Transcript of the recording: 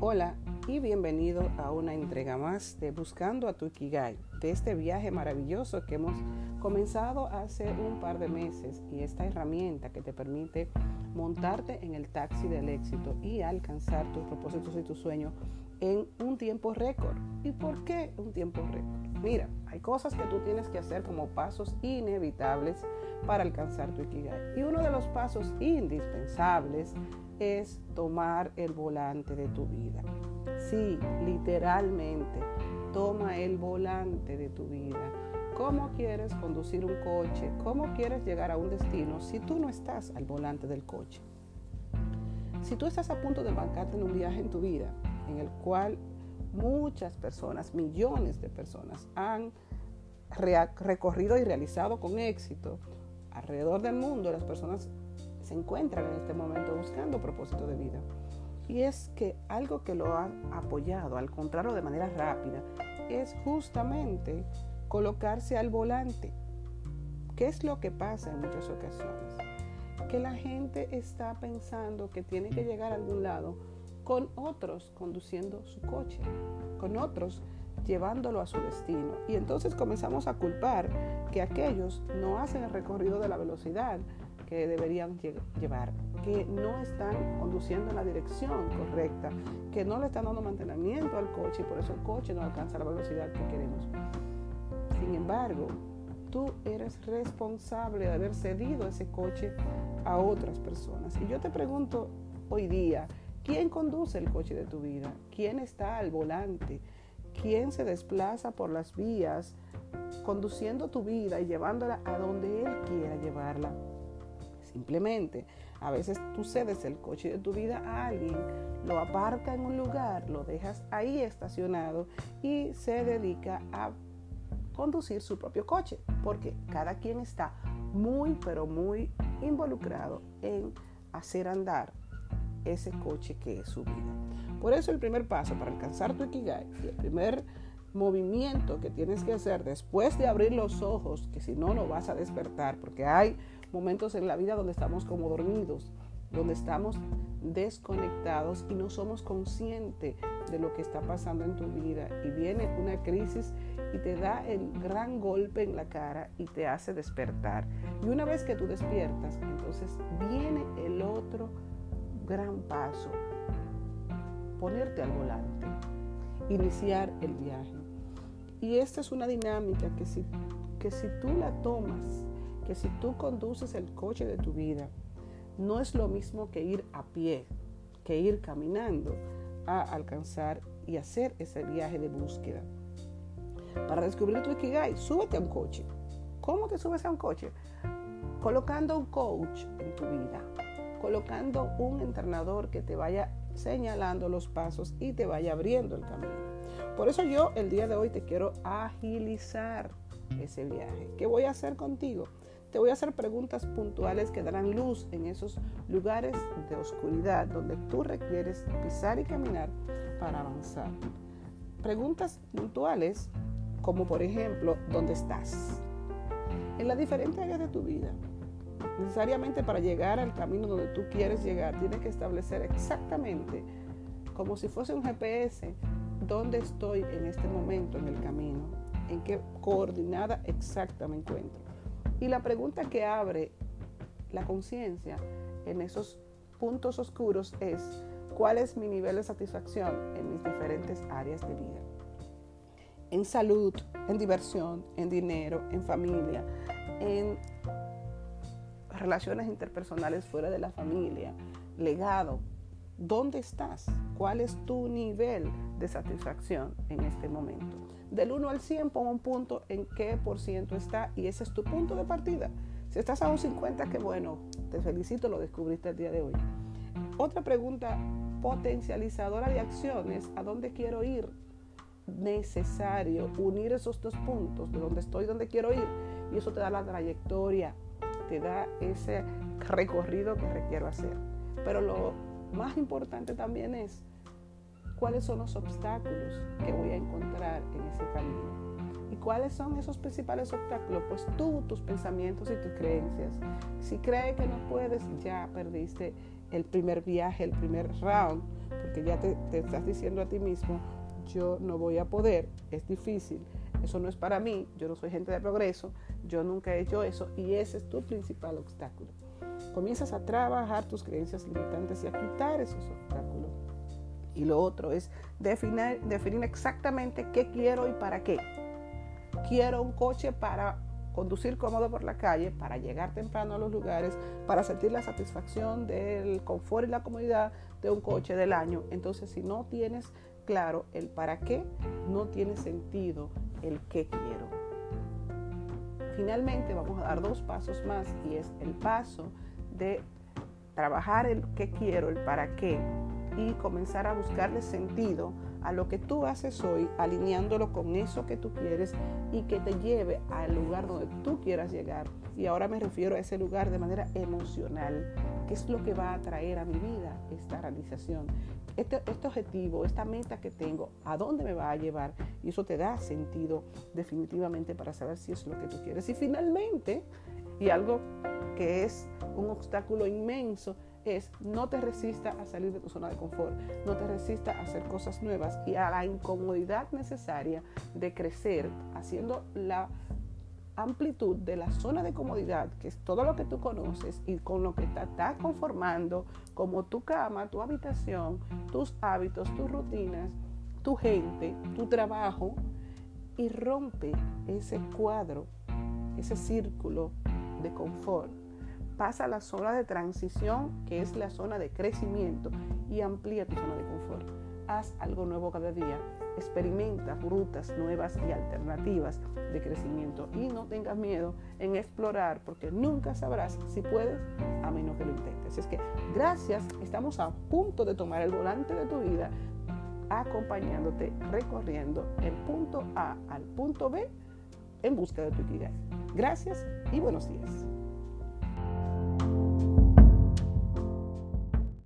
Hola y bienvenido a una entrega más de Buscando a tu Ikigai, de este viaje maravilloso que hemos comenzado hace un par de meses y esta herramienta que te permite montarte en el taxi del éxito y alcanzar tus propósitos y tus sueños en un tiempo récord. ¿Y por qué un tiempo récord? Mira, hay cosas que tú tienes que hacer como pasos inevitables para alcanzar tu Ikigai. Y uno de los pasos indispensables es tomar el volante de tu vida. Sí, literalmente, toma el volante de tu vida. ¿Cómo quieres conducir un coche? ¿Cómo quieres llegar a un destino si tú no estás al volante del coche? Si tú estás a punto de embarcarte en un viaje en tu vida en el cual muchas personas, millones de personas han recorrido y realizado con éxito alrededor del mundo, las personas se encuentran en este momento buscando propósito de vida. Y es que algo que lo ha apoyado, al contrario de manera rápida, es justamente colocarse al volante. ¿Qué es lo que pasa en muchas ocasiones? Que la gente está pensando que tiene que llegar a algún lado con otros conduciendo su coche, con otros llevándolo a su destino. Y entonces comenzamos a culpar que aquellos no hacen el recorrido de la velocidad, que deberían llevar, que no están conduciendo en la dirección correcta, que no le están dando mantenimiento al coche y por eso el coche no alcanza la velocidad que queremos. Sin embargo, tú eres responsable de haber cedido ese coche a otras personas. Y yo te pregunto hoy día, ¿quién conduce el coche de tu vida? ¿Quién está al volante? ¿Quién se desplaza por las vías conduciendo tu vida y llevándola a donde Él quiera llevarla? Simplemente, a veces tú cedes el coche de tu vida a alguien, lo aparca en un lugar, lo dejas ahí estacionado y se dedica a conducir su propio coche, porque cada quien está muy, pero muy involucrado en hacer andar ese coche que es su vida. Por eso el primer paso para alcanzar tu Ikigai y el primer movimiento que tienes que hacer después de abrir los ojos, que si no, no vas a despertar, porque hay momentos en la vida donde estamos como dormidos, donde estamos desconectados y no somos conscientes de lo que está pasando en tu vida y viene una crisis y te da el gran golpe en la cara y te hace despertar. Y una vez que tú despiertas, entonces viene el otro gran paso, ponerte al volante, iniciar el viaje. Y esta es una dinámica que si, que si tú la tomas que si tú conduces el coche de tu vida, no es lo mismo que ir a pie, que ir caminando a alcanzar y hacer ese viaje de búsqueda. Para descubrir tu Ikigai, súbete a un coche. ¿Cómo te subes a un coche? Colocando un coach en tu vida, colocando un entrenador que te vaya señalando los pasos y te vaya abriendo el camino. Por eso yo el día de hoy te quiero agilizar ese viaje. ¿Qué voy a hacer contigo? Te voy a hacer preguntas puntuales que darán luz en esos lugares de oscuridad donde tú requieres pisar y caminar para avanzar. Preguntas puntuales como por ejemplo, ¿dónde estás? En las diferentes áreas de tu vida. Necesariamente para llegar al camino donde tú quieres llegar, tienes que establecer exactamente, como si fuese un GPS, dónde estoy en este momento en el camino, en qué coordinada exacta me encuentro. Y la pregunta que abre la conciencia en esos puntos oscuros es, ¿cuál es mi nivel de satisfacción en mis diferentes áreas de vida? En salud, en diversión, en dinero, en familia, en relaciones interpersonales fuera de la familia, legado. ¿Dónde estás? ¿Cuál es tu nivel de satisfacción en este momento? Del 1 al 100, pon un punto en qué por ciento está y ese es tu punto de partida. Si estás a un 50, qué bueno, te felicito, lo descubriste el día de hoy. Otra pregunta potencializadora de acciones, ¿a dónde quiero ir? Necesario unir esos dos puntos, de dónde estoy, dónde quiero ir, y eso te da la trayectoria, te da ese recorrido que requiero hacer. Pero lo más importante también es cuáles son los obstáculos que voy a encontrar en ese camino. ¿Y cuáles son esos principales obstáculos? Pues tú, tus pensamientos y tus creencias. Si crees que no puedes, ya perdiste el primer viaje, el primer round, porque ya te, te estás diciendo a ti mismo, yo no voy a poder, es difícil, eso no es para mí, yo no soy gente de progreso, yo nunca he hecho eso y ese es tu principal obstáculo. Comienzas a trabajar tus creencias limitantes y a quitar esos obstáculos. Y lo otro es definir, definir exactamente qué quiero y para qué. Quiero un coche para conducir cómodo por la calle, para llegar temprano a los lugares, para sentir la satisfacción del confort y la comodidad de un coche del año. Entonces, si no tienes claro el para qué, no tiene sentido el qué quiero. Finalmente vamos a dar dos pasos más y es el paso de trabajar el qué quiero, el para qué y comenzar a buscarle sentido a lo que tú haces hoy, alineándolo con eso que tú quieres y que te lleve al lugar donde tú quieras llegar. Y ahora me refiero a ese lugar de manera emocional, que es lo que va a traer a mi vida esta realización. Este, este objetivo, esta meta que tengo, ¿a dónde me va a llevar? Y eso te da sentido definitivamente para saber si es lo que tú quieres. Y finalmente, y algo que es un obstáculo inmenso, es no te resista a salir de tu zona de confort, no te resista a hacer cosas nuevas y a la incomodidad necesaria de crecer haciendo la amplitud de la zona de comodidad, que es todo lo que tú conoces y con lo que te estás conformando, como tu cama, tu habitación, tus hábitos, tus rutinas, tu gente, tu trabajo, y rompe ese cuadro, ese círculo de confort pasa a la zona de transición, que es la zona de crecimiento, y amplía tu zona de confort. Haz algo nuevo cada día. Experimenta rutas nuevas y alternativas de crecimiento y no tengas miedo en explorar porque nunca sabrás si puedes a menos que lo intentes. Es que gracias, estamos a punto de tomar el volante de tu vida acompañándote recorriendo el punto A al punto B en busca de tu Ikigai. Gracias y buenos días.